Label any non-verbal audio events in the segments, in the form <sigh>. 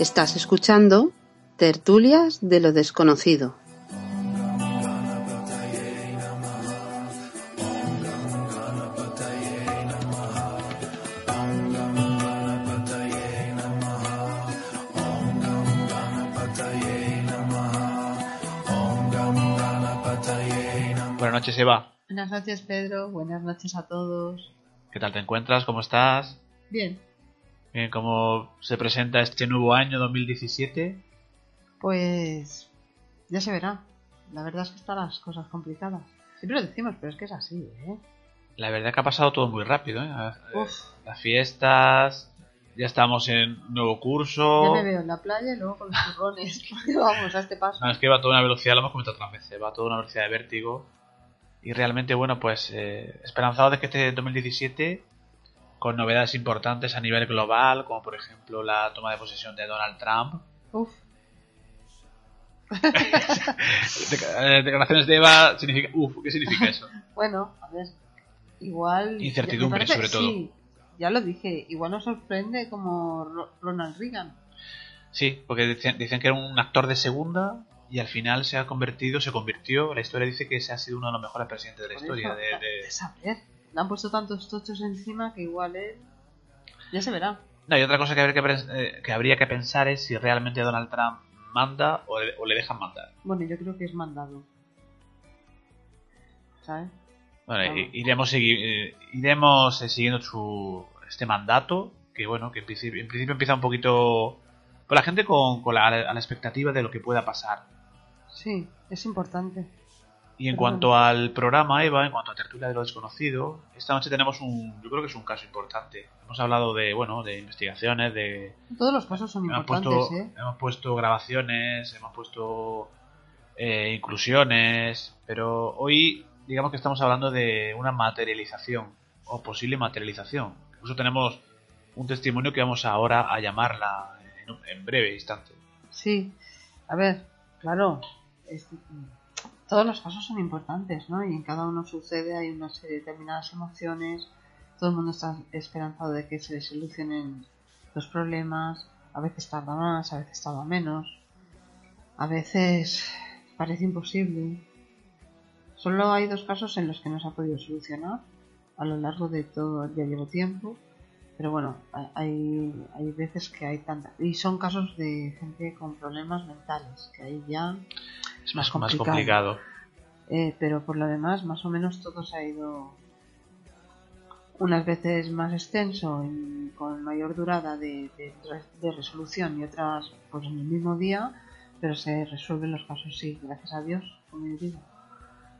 Estás escuchando Tertulias de lo Desconocido. Buenas noches, Eva. Buenas noches, Pedro. Buenas noches a todos. ¿Qué tal te encuentras? ¿Cómo estás? Bien, Bien, ¿cómo se presenta este nuevo año 2017? pues ya se verá. La verdad es que están las cosas complicadas. Siempre lo decimos, pero es que es así, ¿eh? La verdad que ha pasado todo muy rápido, ¿eh? Uf. Las fiestas, ya estamos en nuevo curso. Ya me veo en la playa y luego con los turrones. <laughs> Vamos a este paso. No, es que va a toda una velocidad, lo hemos comentado otras veces, va a toda una velocidad de vértigo. Y realmente, bueno, pues eh, esperanzado de que este 2017, con novedades importantes a nivel global, como por ejemplo la toma de posesión de Donald Trump, Uf, <laughs> eh, declaraciones de Eva, significa... Uf, ¿qué significa eso? <laughs> bueno, a ver. Igual. Incertidumbre, parece- sobre todo. Sí, ya lo dije. Igual nos sorprende como Ro- Ronald Reagan. Sí, porque dicen, dicen que era un actor de segunda y al final se ha convertido, se convirtió, la historia dice que ese ha sido uno de los mejores presidentes de la historia. eso, De, de- <laughs> de saber. Le han puesto tantos tochos encima que igual él. Ya se verá. No, y otra cosa que habría que, pens- eh, que habría que pensar es si realmente Donald Trump manda o le, o le dejan mandar. Bueno, yo creo que es mandado. ¿Sabes? Bueno, iremos, eh, iremos eh, siguiendo su, este mandato, que bueno, que en principio, en principio empieza un poquito... Con la gente con, con la, a la expectativa de lo que pueda pasar. Sí, es importante. Y en cuanto al programa, Eva, en cuanto a Tertulia de lo Desconocido, esta noche tenemos un. Yo creo que es un caso importante. Hemos hablado de, bueno, de investigaciones, de. Todos los casos son Hemos importantes, puesto, ¿eh? hemos puesto grabaciones, hemos puesto eh, inclusiones, pero hoy, digamos que estamos hablando de una materialización, o posible materialización. Incluso tenemos un testimonio que vamos ahora a llamarla en, breve instante. Sí. A ver, claro. es- todos los casos son importantes, ¿no? Y en cada uno sucede, hay una serie de determinadas emociones. Todo el mundo está esperanzado de que se solucionen los problemas. A veces tarda más, a veces tarda menos. A veces parece imposible. Solo hay dos casos en los que no se ha podido solucionar a lo largo de todo, ya llevo tiempo. Pero bueno, hay, hay veces que hay tanta... Y son casos de gente con problemas mentales, que ahí ya... Es Más complicado. eh, pero por lo demás, más o menos todo se ha ido unas veces más extenso, y con mayor durada de, de, de resolución y otras pues en el mismo día, pero se resuelven los casos, sí, gracias a Dios, como yo digo.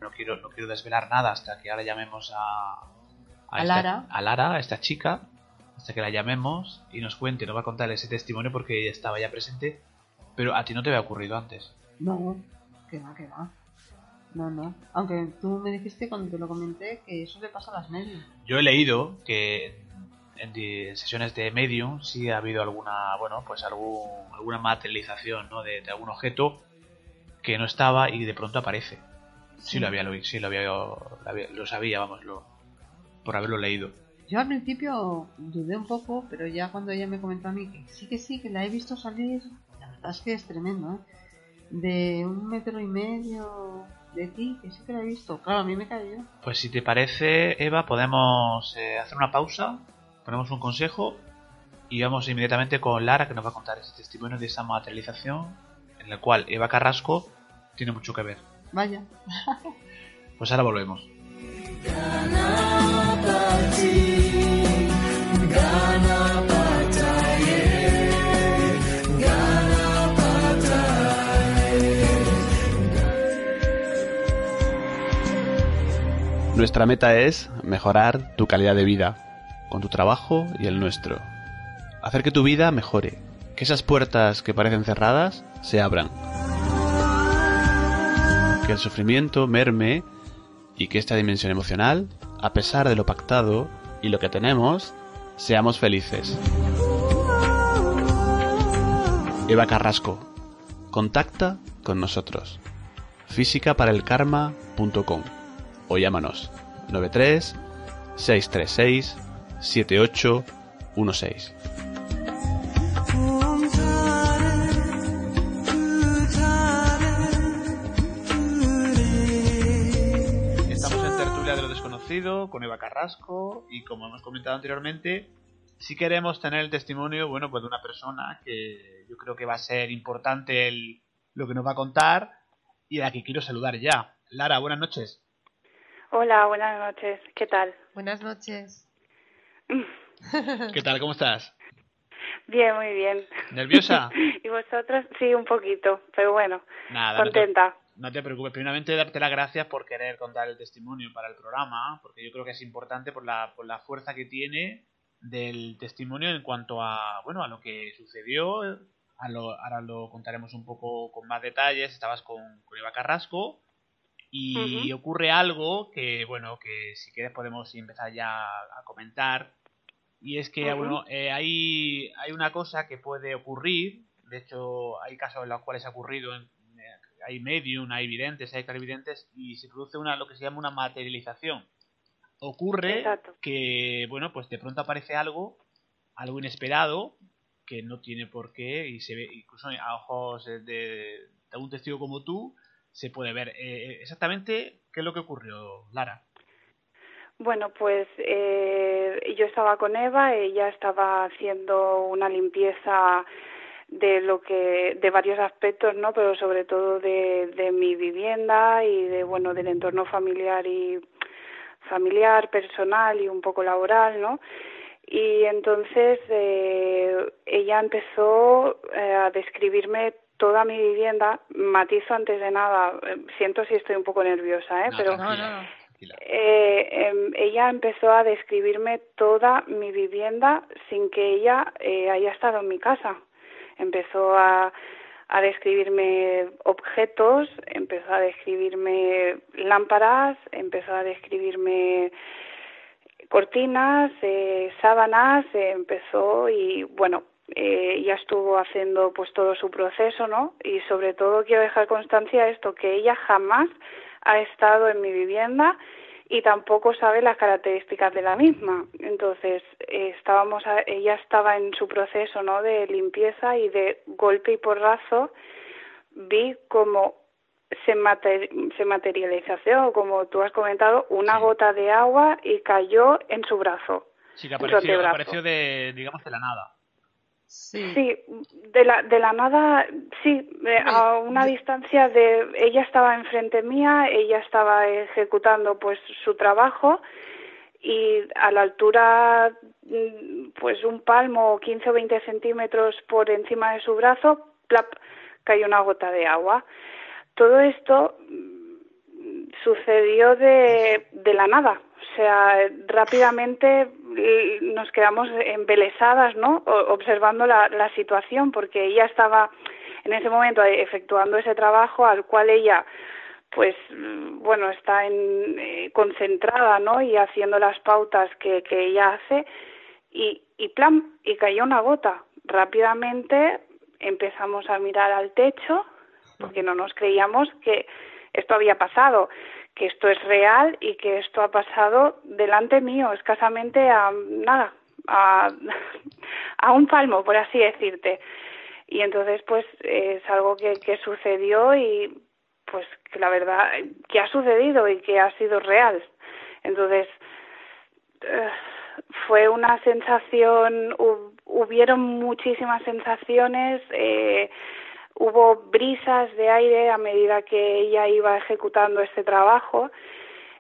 no quiero, no quiero desvelar nada hasta que ahora llamemos a, A esta, Lara. a Lara, a esta chica, hasta que la llamemos y nos cuente, nos va a contar ese testimonio porque ella estaba ya presente, pero a ti no te había ocurrido antes. No, que va, que va. No, no. Aunque tú me dijiste cuando te lo comenté que eso le pasa a las medias. Yo he leído que en, sesiones de Medium sí ha habido alguna, bueno, pues algún, alguna materialización, ¿no? De, de algún objeto que no estaba y de pronto aparece. Sí, lo había, sí lo había, lo había- lo sabía, vamos, lo, por haberlo leído. Yo al principio dudé un poco, pero ya cuando ella me comentó a mí que sí que sí, que la he visto salir, la verdad es que es tremendo, ¿eh? De un metro y medio de ti, que sí que la he visto. Claro, a mí me cayó. Pues si te parece, Eva, podemos eh, hacer una pausa, ponemos un consejo y vamos inmediatamente con Lara que nos va a contar ese testimonio de esa materialización en el cual Eva Carrasco tiene mucho que ver. Vaya. Pues ahora volvemos. Nuestra meta es mejorar tu calidad de vida, con tu trabajo y el nuestro. Hacer que tu vida mejore, que esas puertas que parecen cerradas se abran. Que el sufrimiento merme y que esta dimensión emocional, a pesar de lo pactado y lo que tenemos, seamos felices. Eva Carrasco, contacta con nosotros. físicaparelkarma.com o llámanos 93 636 7816. Estamos en Tertulia de lo Desconocido con Eva Carrasco y como hemos comentado anteriormente, si queremos tener el testimonio, bueno, pues de una persona que yo creo que va a ser importante el, lo que nos va a contar y a la que quiero saludar ya. Lara, buenas noches. Hola, buenas noches. ¿Qué tal? Buenas noches. <laughs> ¿Qué tal? ¿Cómo estás? Bien, muy bien. ¿Nerviosa? <laughs> ¿Y vosotros? Sí, un poquito, pero bueno, Nada, contenta. No te preocupes, primeramente darte las gracias por querer contar el testimonio para el programa, porque yo creo que es importante por la, por la fuerza que tiene del testimonio en cuanto a, bueno, a lo que sucedió. A lo, ahora lo contaremos un poco con más detalles. Estabas con, con Eva Carrasco y ocurre algo que, bueno, que si quieres podemos empezar ya a comentar. Y es que, bueno, eh, hay, hay una cosa que puede ocurrir. De hecho, hay casos en los cuales ha ocurrido en, hay medium, hay videntes, hay clarividentes y se produce una lo que se llama una materialización. Ocurre que, bueno, pues de pronto aparece algo, algo inesperado, que no tiene por qué y se ve incluso a ojos de, de un testigo como tú se puede ver. Eh, exactamente, ¿qué es lo que ocurrió, Lara? Bueno, pues eh, yo estaba con Eva, ella estaba haciendo una limpieza de lo que de varios aspectos no pero sobre todo de, de mi vivienda y de bueno del entorno familiar y familiar personal y un poco laboral no y entonces eh, ella empezó eh, a describirme toda mi vivienda matizo antes de nada eh, siento si estoy un poco nerviosa eh pero eh, em, ella empezó a describirme toda mi vivienda sin que ella eh, haya estado en mi casa. Empezó a, a describirme objetos, empezó a describirme lámparas, empezó a describirme cortinas, eh, sábanas, eh, empezó y bueno, eh, ya estuvo haciendo pues todo su proceso, ¿no? Y sobre todo quiero dejar constancia de esto, que ella jamás ha estado en mi vivienda y tampoco sabe las características de la misma. Entonces, eh, estábamos ella estaba en su proceso, ¿no? de limpieza y de golpe y porrazo vi como se, se materializó, como tú has comentado, una gota de agua y cayó en su brazo. Sí, que apareció, apareció de, digamos, de la nada. Sí. de la, de la nada, sí, a una distancia de, ella estaba enfrente mía, ella estaba ejecutando pues su trabajo y a la altura mm, pues un palmo, 15 o 20 centímetros por encima de su brazo, plap, cayó una gota de agua. Todo esto mm, sucedió de, de la nada, o sea, rápidamente nos quedamos embelesadas, ¿no? Observando la, la situación, porque ella estaba en ese momento efectuando ese trabajo al cual ella pues bueno está en, eh, concentrada no y haciendo las pautas que, que ella hace. Y, y plan y cayó una gota. Rápidamente empezamos a mirar al techo porque no nos creíamos que esto había pasado que esto es real y que esto ha pasado delante mío, escasamente a nada, a, <laughs> a un palmo, por así decirte. Y entonces, pues, es algo que, que sucedió y, pues, que la verdad, que ha sucedido y que ha sido real. Entonces, eh, fue una sensación, hubieron muchísimas sensaciones, eh, hubo brisas de aire a medida que ella iba ejecutando este trabajo,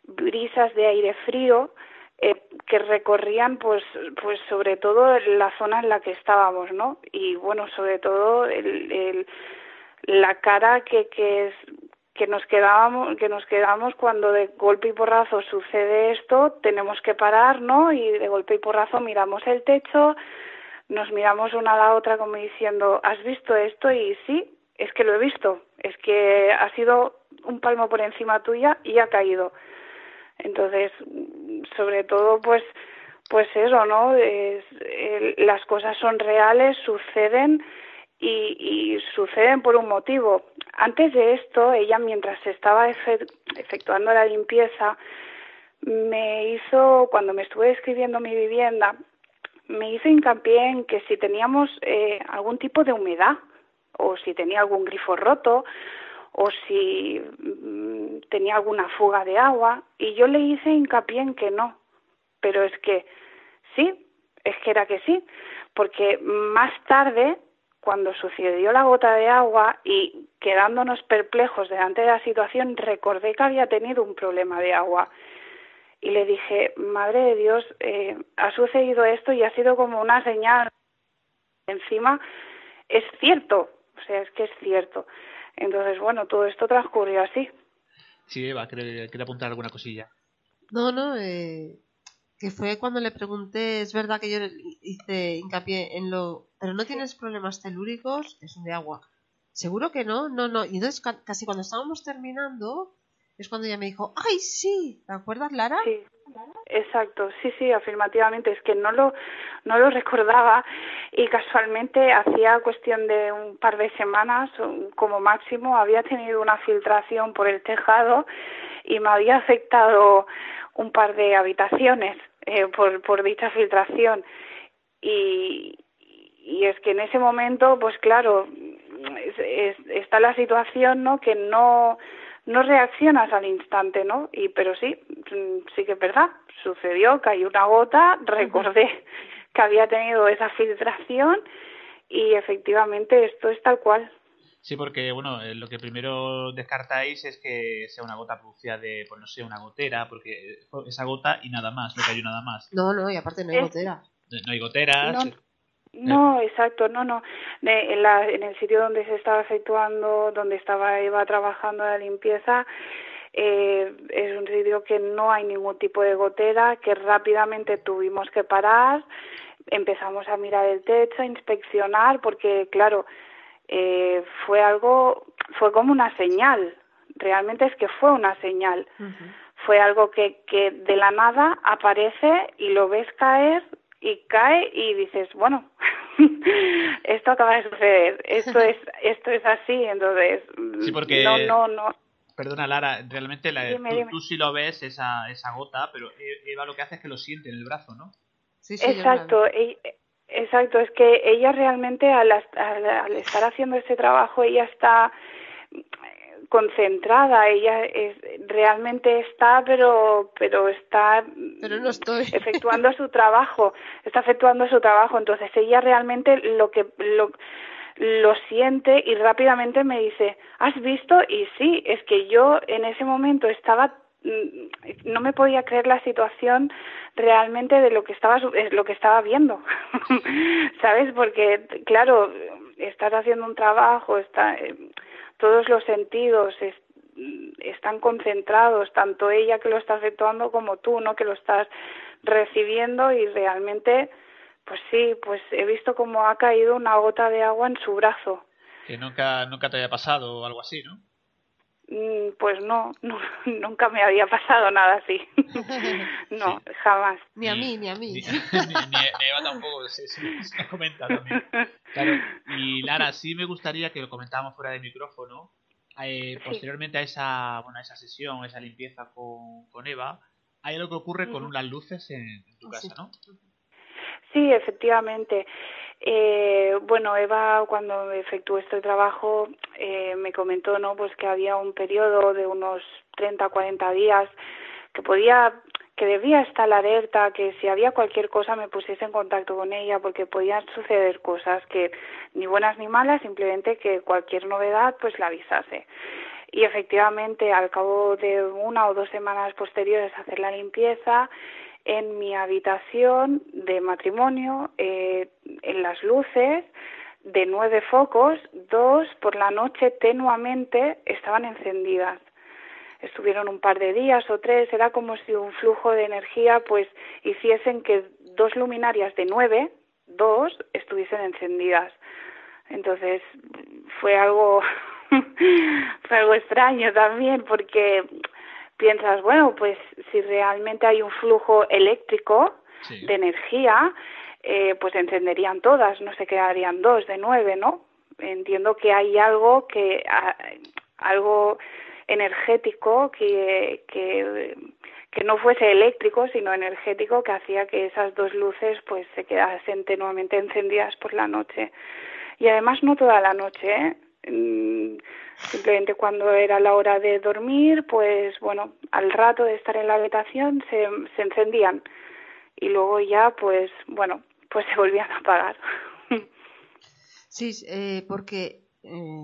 brisas de aire frío eh, que recorrían pues pues sobre todo la zona en la que estábamos, ¿no? Y bueno, sobre todo el, la cara que que es que nos quedábamos que nos quedamos cuando de golpe y porrazo sucede esto, tenemos que parar, ¿no? Y de golpe y porrazo miramos el techo, nos miramos una a la otra como diciendo, ¿has visto esto? Y sí, es que lo he visto, es que ha sido un palmo por encima tuya y ha caído. Entonces, sobre todo, pues, pues eso, ¿no? Es, las cosas son reales, suceden y, y, suceden por un motivo. Antes de esto, ella, mientras estaba efectuando la limpieza, me hizo, cuando me estuve describiendo mi vivienda, me hizo hincapié en que si teníamos eh, algún tipo de humedad o si tenía algún grifo roto o si mm, tenía alguna fuga de agua y yo le hice hincapié en que no, pero es que sí, es que era que sí, porque más tarde, cuando sucedió la gota de agua y quedándonos perplejos delante de la situación, recordé que había tenido un problema de agua. Y le dije, Madre de Dios, eh, ha sucedido esto y ha sido como una señal. Encima, es cierto, o sea, es que es cierto. Entonces, bueno, todo esto transcurrió así. Sí, Eva, quiere, apuntar alguna cosilla. No, no, eh, que fue cuando le pregunté, es verdad que yo hice hincapié en lo, pero no tienes problemas telúricos, es de agua. Seguro que no, no, no. Y entonces casi cuando estábamos terminando es cuando ella me dijo, ay, sí, ¿te acuerdas, Lara? Sí, exacto, sí, sí, afirmativamente. Es que no lo, no lo recordaba y casualmente hacía cuestión de un par de semanas, como máximo, había tenido una filtración por el tejado y me había afectado un par de habitaciones eh, por, por dicha filtración. Y, y es que en ese momento, pues claro, está la situación, ¿no? Que no no reaccionas al instante, ¿no? Y pero sí, mm, sí que es verdad, sucedió, cayó una gota, recordé <laughs> que había tenido esa filtración y efectivamente esto es tal cual. Sí, porque bueno, eh, lo que primero descartáis es que sea una gota producida de, pues no sé, una gotera, porque esa gota y nada más, no cayó nada más. No, no, y aparte no hay gotera. No, hay goteras. No, exacto, no, no. en, la, en el sitio donde se estaba efectuando, donde estaba Eva trabajando la limpieza, eh, es un sitio que no hay ningún tipo de gotera, que rápidamente tuvimos que parar, empezamos a mirar el techo, a inspeccionar, porque claro, eh, fue algo, fue como una señal, realmente es que fue una señal. Fue algo que, que de la nada aparece y lo ves caer y cae y dices, bueno, <laughs> esto acaba de suceder, esto <laughs> es, esto es así, entonces, sí, porque... no, no, no. Perdona, Lara, realmente la, tú, sí lo ves, esa, esa gota, pero e, Eva lo que hace es que lo siente en el brazo, ¿no? Sí, sí, exacto, e, exacto, es que ella realmente al, al, estar haciendo ese trabajo, ella está concentrada, ella es, realmente está, pero, pero está <laughs> efectuando su trabajo, está efectuando su trabajo, entonces ella realmente lo que lo, lo siente y rápidamente me dice, ¿has visto? Y sí, es que yo en ese momento estaba mm, no me podía creer la situación realmente de lo que estaba lo que estaba viendo. <laughs> Sabes porque claro estás haciendo un trabajo está eh, todos los sentidos están concentrados, tanto ella que lo está efectuando como tú, ¿no? Que lo estás recibiendo y realmente, pues sí, pues he visto como ha caído una gota de agua en su brazo. Que nunca, nunca te haya pasado o algo así, ¿no? Mm, pues no, <laughs> nunca me había pasado nada así. <laughs> no, jamás. Ni a mí, ni a mí. Ni, <laughs> ni, Eva tampoco, se, se, comenta también. Claro, y Lara, sí me gustaría que lo comentábamos fuera de micrófono. Eh, posteriormente a esa, bueno, a esa sesión, esa limpieza con, con Eva, hay algo que ocurre con las luces en, tu ah, casa, ¿no? Sí, efectivamente. Eh, bueno, Eva cuando efectuó este trabajo eh, me comentó, ¿no? Pues que había un periodo de unos 30, 40 días que podía que debía estar alerta, que si había cualquier cosa me pusiese en contacto con ella, porque podían suceder cosas que ni buenas ni malas, simplemente que cualquier novedad pues la avisase. Y efectivamente, al cabo de una o dos semanas posteriores a hacer la limpieza, en mi habitación de matrimonio, eh, en las luces, de nueve focos, dos por la noche tenuamente estaban encendidas. Estuvieron un par de días o tres, era como si un flujo de energía pues hiciesen que dos luminarias de nueve, dos, estuviesen encendidas. Entonces fue algo, <laughs> fue algo extraño también porque piensas, bueno, pues si realmente hay un flujo eléctrico de energía, eh, pues encenderían todas, no se quedarían dos de nueve, ¿no? Entiendo que hay algo que algo energético que, que que no fuese eléctrico sino energético que hacía que esas dos luces pues se quedasen tenuamente encendidas por la noche y además no toda la noche ¿eh? Simplemente cuando era la hora de dormir, pues bueno, al rato de estar en la habitación se, se encendían y luego ya, pues bueno, pues se volvían a apagar. Sí, eh, porque eh,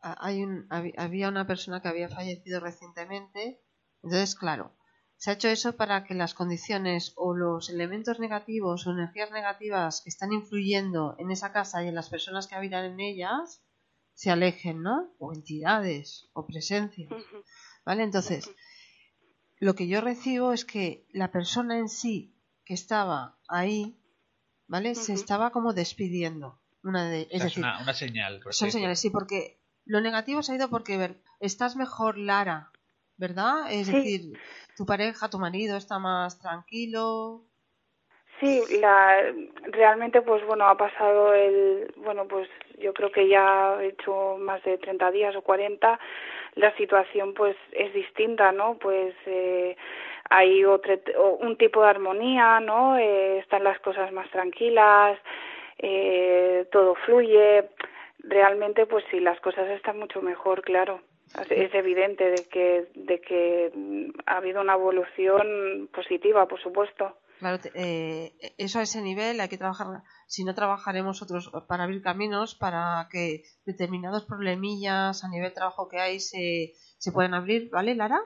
hay un, había una persona que había fallecido recientemente, entonces, claro, se ha hecho eso para que las condiciones o los elementos negativos o energías negativas que están influyendo en esa casa y en las personas que habitan en ellas se alejen, ¿no? O entidades o presencias. ¿Vale? Entonces, lo que yo recibo es que la persona en sí que estaba ahí, ¿vale? Se estaba como despidiendo. Una de, es decir, una, señal. Son señales, sí, porque lo negativo se ha ido porque, ver, estás mejor, Lara, ¿verdad? Es decir, tu pareja, tu marido está más tranquilo. Sí, la, realmente, pues bueno, ha pasado el, bueno, pues yo creo que ya he hecho más de 30 días o 40, la situación pues es distinta, ¿no? Pues eh, hay otro, un tipo de armonía, ¿no? Eh, están las cosas más tranquilas, eh, todo fluye. Realmente, pues sí, las cosas están mucho mejor, claro. Es evidente de que, de que ha habido una evolución positiva, por supuesto. Claro, eh, eso a ese nivel hay que trabajar. Si no trabajaremos otros para abrir caminos para que determinados problemillas a nivel trabajo que hay se, se puedan abrir, ¿vale, Lara?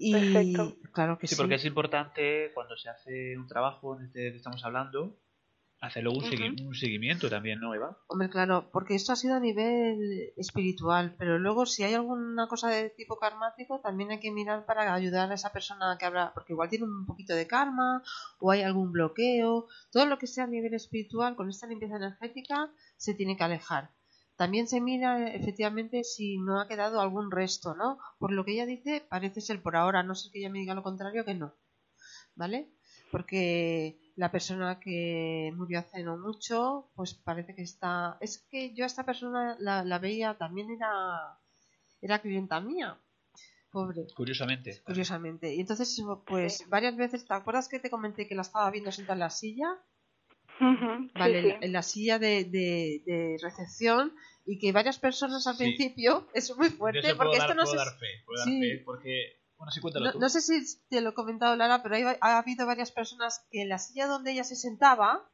y claro que sí, porque es importante cuando se hace un trabajo en este que estamos hablando hacerlo un, un, seguimiento también, ¿no, Eva? Hombre, claro, porque esto ha sido a nivel espiritual, pero luego si hay alguna cosa de tipo karmático, también hay que mirar para ayudar a esa persona que habla, porque igual tiene un poquito de karma o hay algún bloqueo, todo lo que sea a nivel espiritual con esta limpieza energética se tiene que alejar. También se mira efectivamente si no ha quedado algún resto, ¿no? Por lo que ella dice, parece ser por ahora, no sé que ella me diga lo contrario, que no. ¿Vale? Porque la persona que murió hace no mucho, pues parece que está... Es que yo a esta persona la, veía, también era, era clienta mía. Pobre. Curiosamente. Curiosamente. Y entonces, pues varias veces, ¿te acuerdas que te comenté que la estaba viendo sentada en la silla? vale, En, la silla de, de, recepción y que varias personas al principio, <laughs> es muy fuerte, porque esto no se... porque no, sé si te lo he comentado, Lara, pero ha habido varias personas que en la silla donde ella se sentaba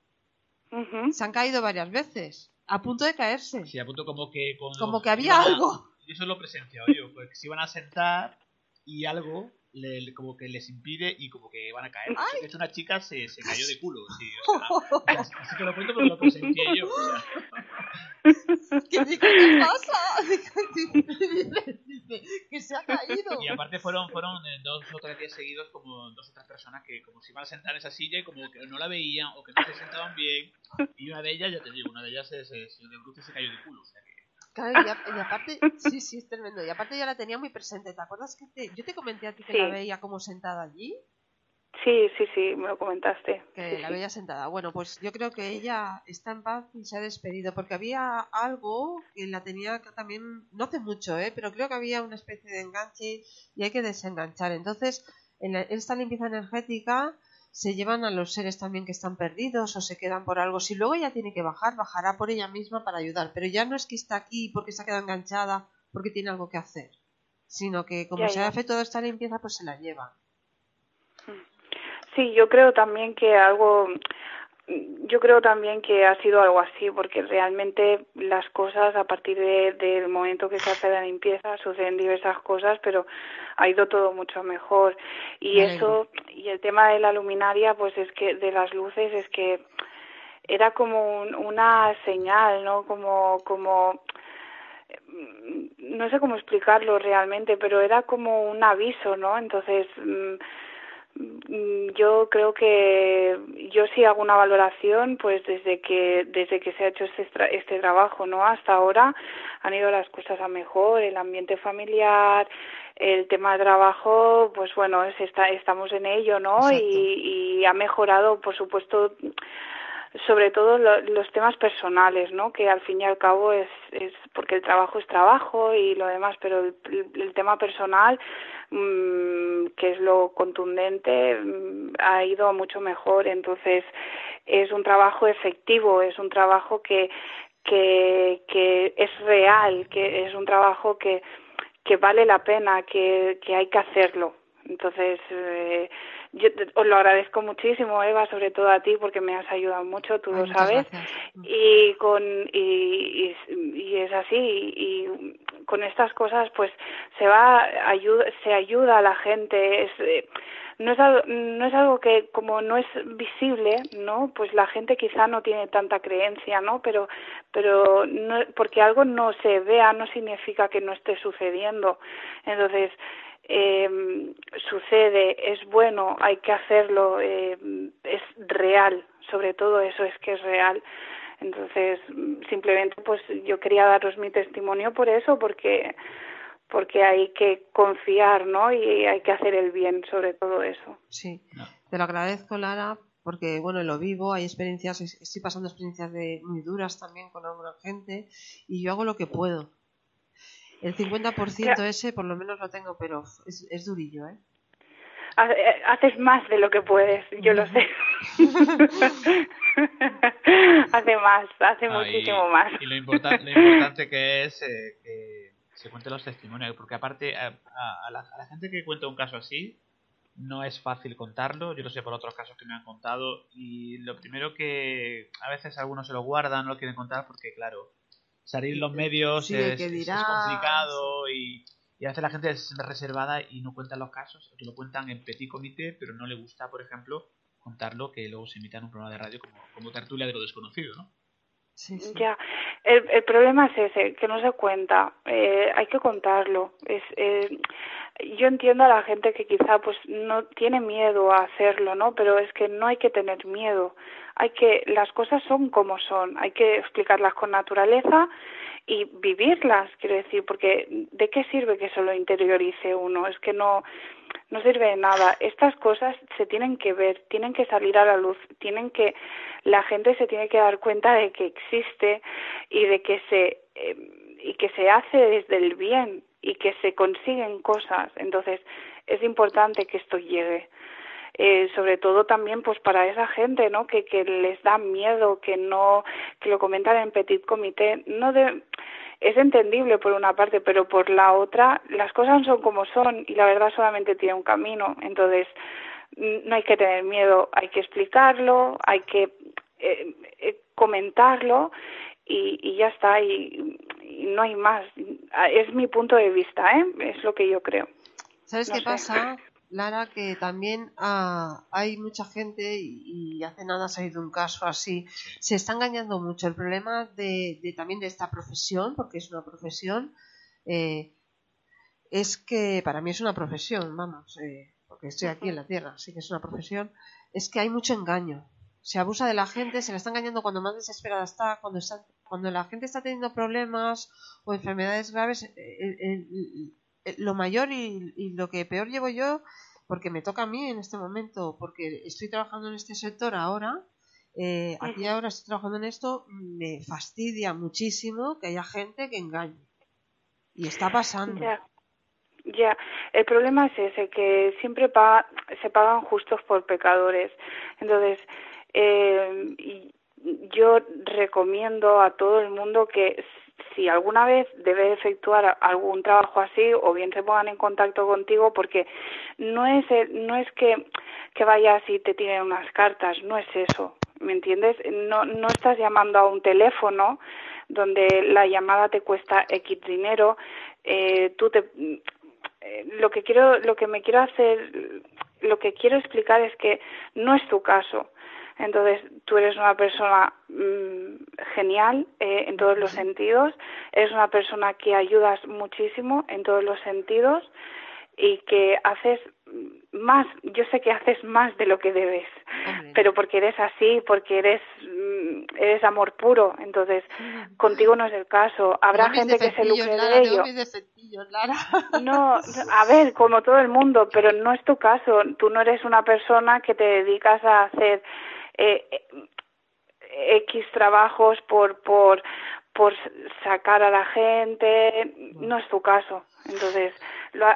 se han caído varias veces, a punto de caerse. Sí, a punto como que... Como que había algo. Y eso lo presenciado yo, porque se iban a sentar y algo le, como que les impide y como que van a caer. De hecho, una chica se, se <laughs> cayó de culo. Sí, o sea, <laughs> así que lo cuento porque lo presencié yo. O sea. ¿Qué, ¿Qué pasa? Que se ha caído. Y aparte fueron, fueron dos o tres días seguidos como dos o tres personas que como se iban a sentar en esa silla y como que no la veían o que no se sentaban bien. Y una de ellas, ya te digo, una de ellas se, se, se, de se cayó de culo. O sea que y, aparte, sí, sí, es tremendo. Y aparte yo la tenía muy presente. ¿Te acuerdas que te, yo te comenté a ti que la veía como sentada allí? Sí, sí, sí, me lo comentaste. Que la veía sentada. Bueno, pues yo creo que ella está en paz y se ha despedido, porque había algo que la tenía también, no hace mucho, ¿eh? pero creo que había una especie de enganche y hay que desenganchar. Entonces, en esta limpieza energética se llevan a los seres también que están perdidos o se quedan por algo. Si luego ella tiene que bajar, bajará por ella misma para ayudar. Pero ya no es que está aquí porque se ha quedado enganchada, porque tiene algo que hacer, sino que como se hace toda esta limpieza, pues se la lleva. Sí, yo creo también que algo yo creo también que ha sido algo así, porque realmente las cosas a partir del momento que se hace la limpieza suceden diversas cosas, pero ha ido todo mucho mejor. Y eso, y el tema de la luminaria, pues es que de las luces es que era como una señal, ¿no? Como, como, no sé cómo explicarlo realmente, pero era como un aviso, ¿no? Entonces, mm, Mm, yo creo que yo sí hago una valoración pues desde que desde que se ha hecho este este trabajo no hasta ahora han ido las cosas a mejor el ambiente familiar el tema de trabajo pues bueno es, está, estamos en ello no y, y ha mejorado por supuesto sobre todo los temas personales, ¿no? Que al fin y al cabo es, es porque el trabajo es trabajo y lo demás, pero el, tema personal, mmm, que es lo contundente, mm, ha ido mucho mejor. Entonces, es un trabajo efectivo, es un trabajo que que, que es real, que es un trabajo que, que vale la pena, que, que hay que hacerlo. Entonces, eh, yo os lo agradezco muchísimo, Eva, sobre todo a ti, porque me has ayudado mucho, tú lo sabes. Y con y, y, es así. Y, con estas cosas, pues se va ayuda, se ayuda a la gente. Es, eh, no es algo, no es algo que como no es visible no pues la gente quizá no tiene tanta creencia no pero pero no, porque algo no se vea no significa que no esté sucediendo entonces eh, sucede, es bueno, hay que hacerlo, eh, es real, sobre todo eso es que es real. Entonces, simplemente pues yo quería daros mi testimonio por eso, porque porque hay que confiar, ¿no? Y hay que hacer el bien sobre todo eso. Sí, te lo agradezco, Lara, porque bueno, lo vivo, hay experiencias, estoy pasando experiencias de, muy duras también con alguna gente y yo hago lo que puedo. El 50% ese por lo menos lo tengo, pero es, es durillo, ¿eh? eh haces más de lo que puedes, yo lo sé. <laughs> hace más, hace muchísimo más. Y lo, importante, lo importante que es eh, que se cuente los testimonios, porque aparte a, la, a, la, gente que cuenta un caso así, no es fácil contarlo, yo lo sé por otros casos que me han contado, y lo primero que a veces algunos se lo guardan, no lo quieren contar porque, claro, salir en los medios es, complicado y, y, a veces la gente es reservada y no cuenta los casos, que lo cuentan en petit comité, pero no le gusta, por ejemplo, contarlo que luego se emita en un programa de radio como, como tertulia de lo desconocido, ¿no? Sí, Ya, el, el problema es ese, que no se cuenta, eh, hay que contarlo. Es, eh, yo entiendo a la gente que quizá pues no tiene miedo a hacerlo, ¿no? Pero es que no hay que tener miedo hay que, las cosas son como son, hay que explicarlas con naturaleza y vivirlas, quiero decir, porque ¿de qué sirve que solo interiorice uno? Es que no, no sirve de nada. Estas cosas se tienen que ver, tienen que salir a la luz, tienen que, la gente se tiene que dar cuenta de que existe y de que se, eh, y que se hace desde el bien y que se consiguen cosas. Entonces, es importante que esto llegue. Eh, sobre todo también pues para esa gente no que, que les da miedo que no que lo comentan en petit comité. No de es entendible por una parte pero por la otra las cosas son como son y la verdad solamente tiene un camino. Entonces no hay que tener miedo hay que explicarlo hay que eh, eh, comentarlo y, y ya está y, y, no hay más es mi punto de vista ¿eh? es lo que yo creo sabes qué pasa Lara, que también ah, hay mucha gente, y, hace nada ha salido un caso así, se está engañando mucho. El problema de, también de esta profesión, porque es una profesión, eh, es que para mí es una profesión, vamos, eh, porque estoy aquí en la Tierra, así que es una profesión, es que hay mucho engaño. Se abusa de la gente, se la está engañando cuando más desesperada está, cuando, está, cuando la gente está teniendo problemas o enfermedades graves. Eh, eh, lo mayor y, lo que peor llevo yo, porque me toca a mí en este momento, porque estoy trabajando en este sector ahora, eh, aquí ahora estoy trabajando en esto, me fastidia muchísimo que haya gente que engañe. Y está pasando. Ya, ya. el problema es ese, que siempre se pagan justos por pecadores. Entonces, eh, yo recomiendo a todo el mundo que si alguna vez debe efectuar algún trabajo así o bien se pongan en contacto contigo porque no es no es que que vayas y te tiren unas cartas no es eso me entiendes no no estás llamando a un teléfono donde la llamada te cuesta x dinero eh, tú te eh, lo que quiero lo que me quiero hacer lo que quiero explicar es que no es tu caso entonces, tú eres una persona mm, genial eh, en todos los sentidos, eres una persona que ayudas muchísimo en todos los sentidos y que haces más, yo sé que haces más de lo que debes, pero porque eres así, porque eres mm, eres amor puro, entonces contigo no es el caso. Habrá gente que se lucre de ello. No, <laughs> a ver, como todo el mundo, pero no es tu caso. Tú no eres una persona que te dedicas a hacer eh, X trabajos por, por, por sacar a la gente, no es tu caso. Entonces,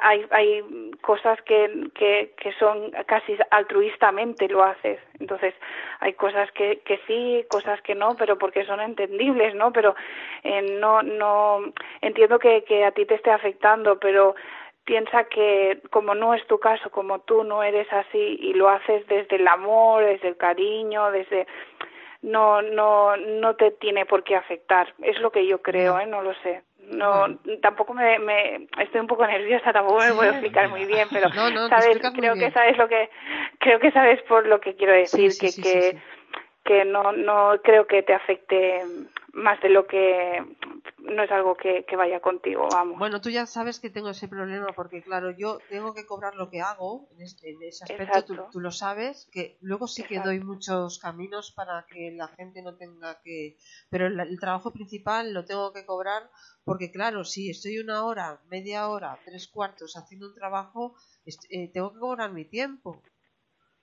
hay, hay cosas que, que, que son casi altruistamente lo haces. Entonces, hay cosas que, que sí, cosas que no, pero porque son entendibles, ¿no? Pero eh, no, no, entiendo que, que a ti te esté afectando, pero piensa que como no es tu caso, como tú no eres así y lo haces desde el amor, desde el cariño, desde no no no te tiene por qué afectar. Es lo que yo creo eh no lo sé. No tampoco me, me estoy un poco nerviosa tampoco me puedo explicar muy bien pero <laughs> sabes creo que sabes lo que creo que sabes por lo que quiero decir que que que no no creo que te afecte más de lo que no es algo que, vaya contigo, vamos. Bueno, tú ya sabes que tengo ese problema porque, claro, yo tengo que cobrar lo que hago en, este, en ese aspecto, tú, lo sabes, que luego sí que doy muchos caminos para que la gente no tenga que... Pero el, trabajo principal lo tengo que cobrar porque, claro, si estoy una hora, media hora, tres cuartos haciendo un trabajo, eh, tengo que cobrar mi tiempo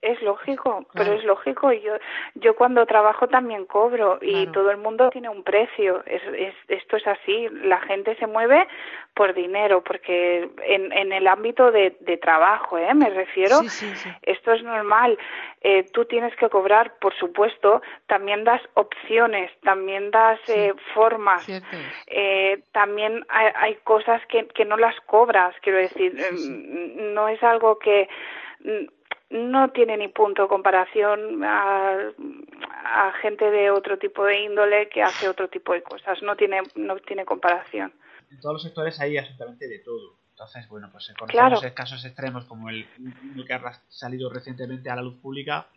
es lógico, pero es lógico. Yo, yo cuando trabajo también cobro y todo el mundo tiene un precio. Es, es, esto es así. La gente se mueve por dinero, porque en, en el ámbito de, de trabajo, ¿eh? me refiero, esto es normal. Eh, tú tienes que cobrar, por supuesto. También das opciones, también das eh, formas. Eh, también hay, hay, cosas que, que no las cobras, quiero decir. Em, no es algo que mm, no tiene ni punto de comparación a, a, gente de otro tipo de índole que hace otro tipo de cosas. No tiene, no tiene comparación. En todos los sectores hay absolutamente de todo. Entonces, bueno, pues conocemos casos extremos como el, que ha salido recientemente a la luz pública,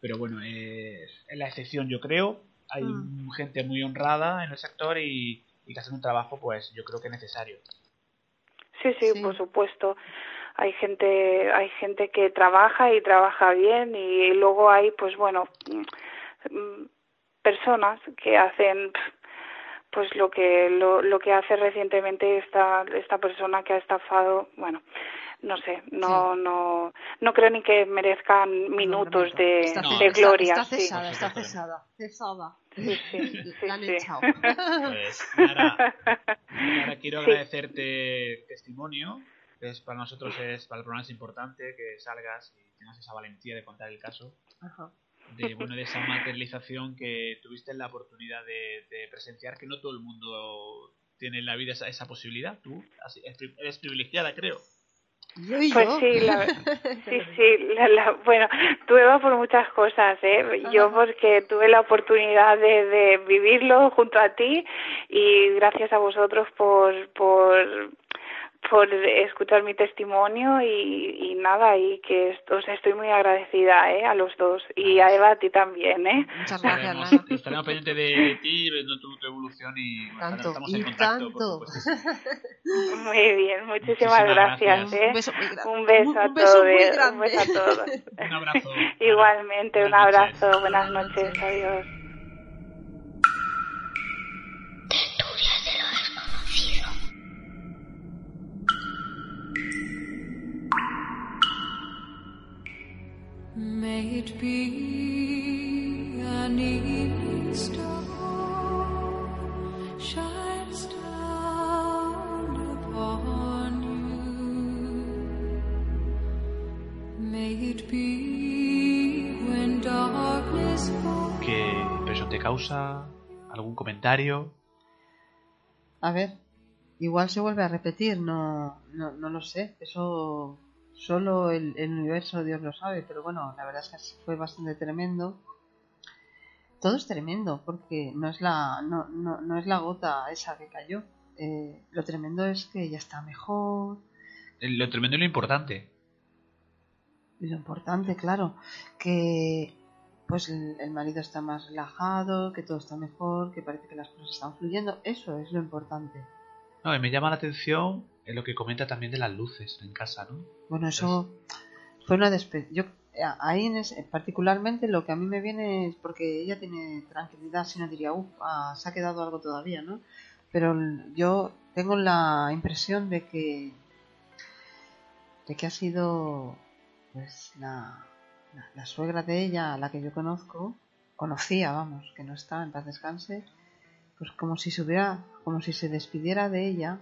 pero bueno, es, la excepción yo creo. Hay mm. gente muy honrada en el sector y, y que hacen un trabajo, pues yo creo que necesario. Sí, sí, por supuesto hay gente hay gente que trabaja y trabaja bien y luego hay pues bueno personas que hacen pues lo que lo, lo que hace recientemente esta esta persona que ha estafado bueno no sé no no no creo ni que merezcan minutos de, de gloria está, cesada está cesada cesada sí, sí, <laughs> pues, ahora <laughs> quiero agradecerte testimonio para nosotros es, para el programa es importante que salgas y tengas esa valentía de contar el caso. De, bueno, de esa materialización que tuviste la oportunidad de, presenciar, que no todo el mundo tiene en la vida esa, esa posibilidad. Tú eres privilegiada, creo. Pues sí, la, <laughs> sí, sí, bueno, tuve por muchas cosas, ¿eh? Yo porque tuve la oportunidad de, de vivirlo junto a ti y gracias a vosotros por, por por escuchar mi testimonio y, nada, y que os estoy muy agradecida ¿eh? a los dos y a Eva a ti también. ¿eh? Muchas gracias. Estaremos, pendientes de, ti, viendo tu, evolución y tanto, estamos en contacto. Muy bien, muchísimas gracias. ¿eh? Un beso, un beso, a, todos, un beso a todos. un abrazo. <laughs> Igualmente, un abrazo. Buenas noches. Adiós. ¿Qué impresión te causa? ¿Algún comentario? A ver, igual se vuelve a repetir, no, no, no lo sé. Eso Solo el, universo Dios lo sabe, pero bueno, la verdad es que fue bastante tremendo. Todo es tremendo, porque no es la, no, no, no es la gota esa que cayó. Eh, lo tremendo es que ya está mejor. Lo tremendo y lo importante. Y lo importante, claro, que pues el, el, marido está más relajado, que todo está mejor, que parece que las cosas están fluyendo. Eso es lo importante. No, y me llama la atención en lo que comenta también de las luces en casa, ¿no? Bueno, eso fue una despedida. Yo ahí en particularmente lo que a mí me viene es porque ella tiene tranquilidad, si no diría, uff, ah, se ha quedado algo todavía, ¿no? Pero yo tengo la impresión de que de que ha sido pues la, la, suegra de ella, la que yo conozco, conocía, vamos, que no está, en paz descanse, pues como si se hubiera, como si se despidiera de ella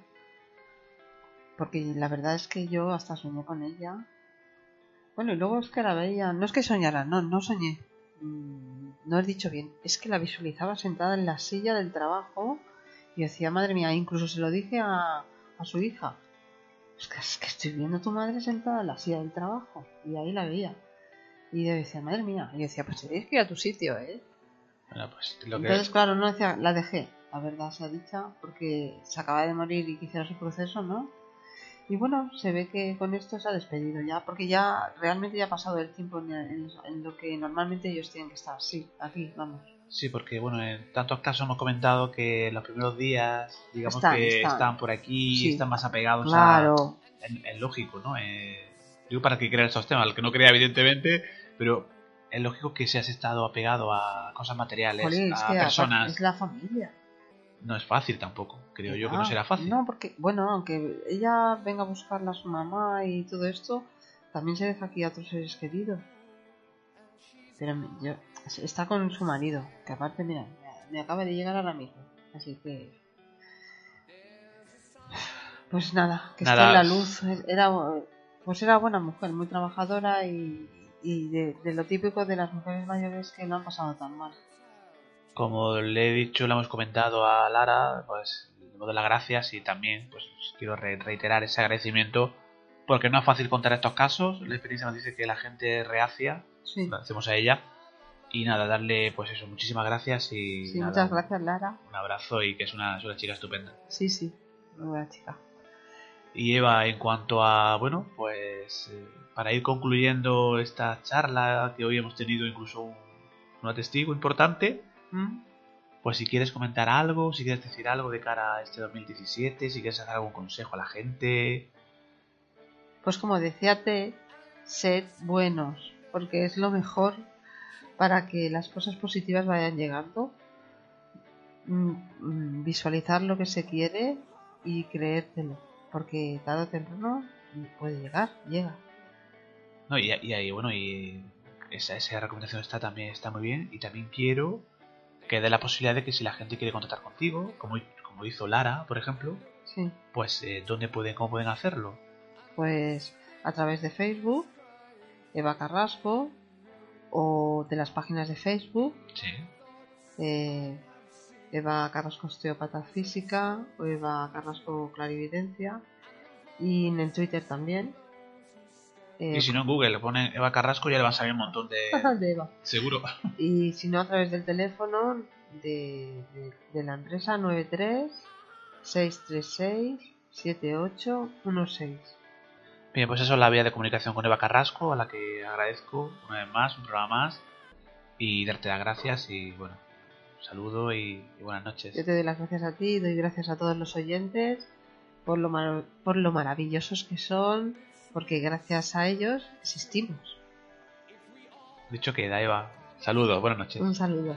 porque la verdad es que yo hasta soñé con ella. Bueno, y luego es que la veía, no es que soñara, no, no soñé. Mm, no he dicho bien, es que la visualizaba sentada en la silla del trabajo y decía, madre mía, incluso se lo dije a, a su hija. Es que, es que estoy viendo a tu madre sentada en la silla del trabajo. Y ahí la veía. Y yo decía, madre mía. Y yo decía, pues tienes que ir a tu sitio, ¿eh? Bueno, pues lo que... Entonces, claro, no decía, la dejé, la verdad sea dicha, porque se acaba de morir y quisiera su proceso, ¿no? Y bueno, se ve que con esto se ha despedido ya, porque ya realmente ya ha pasado el tiempo en, en- en lo que normalmente ellos tienen que estar. Sí, aquí, vamos. Sí, porque bueno, en tantos casos hemos comentado que los primeros días, digamos Están, que están. están por aquí, Sí. están más apegados Claro, a... Es, es lógico, ¿no? Eh, digo para que crea estos temas, el que no crea evidentemente, pero es lógico que seas estado apegado a cosas materiales, a personas. es la familia. No es fácil tampoco, creo yo que no Ah, será fácil. No, porque, bueno, aunque ella venga a buscarla a su mamá y todo esto, también se deja aquí a otros seres queridos. Pero yo, está con su marido, que aparte, mira, me, me acaba de llegar ahora mismo. Así que. Pues nada, que Nada. está en la luz. Era, pues era buena mujer, muy trabajadora y, y de, de lo típico de las mujeres mayores que no han pasado tan mal. Como le he dicho, le hemos comentado a Lara, pues le doy las gracias y también pues quiero re- reiterar ese agradecimiento porque no es fácil contar estos casos. La experiencia nos dice que la gente reacia, Sí, lo hacemos a ella y nada, darle pues eso, muchísimas gracias y sí nada, muchas gracias, Lara. un abrazo y que es una, es una chica estupenda. Sí, sí, muy buena chica. Y Eva, en cuanto a, bueno, pues eh, para ir concluyendo esta charla que hoy hemos tenido incluso un, un testigo importante, ¿Mm? Pues si quieres comentar algo, si quieres decir algo de cara a este 2017, si quieres dar algún consejo a la gente. Pues como decía T, sed buenos, porque es lo mejor para que las cosas positivas vayan llegando. Mm, mm, Visualizar lo que se quiere y creértelo, porque tarde o temprano puede llegar, llega. No, y, y ahí, bueno, y esa, esa recomendación está también está muy bien. Y también quiero que dé la posibilidad de que si la gente quiere contactar contigo, como, como hizo Lara, por ejemplo, Sí, pues eh, ¿dónde pueden, cómo pueden hacerlo? pues a través de Facebook, Eva Carrasco, o de las páginas de Facebook, Sí. eh, Eva Carrasco Osteopata Física o Eva Carrasco Clarividencia y en el Twitter también. Eh, Y si no en Google le ponen Eva Carrasco ya le van a salir un montón de... <laughs> de Eva. Seguro. Y si no a través del teléfono de, de- de la empresa 93 636 7816. Bien, pues eso es la vía de comunicación con Eva Carrasco, a la que agradezco una vez más, un programa más, y darte las gracias y bueno, un saludo y, y buenas noches. Yo te doy las gracias a ti, doy gracias a todos los oyentes por lo, mar- por lo maravillosos que son, porque gracias a ellos existimos. Dicho queda, Eva. Saludos, buenas noches. Un saludo.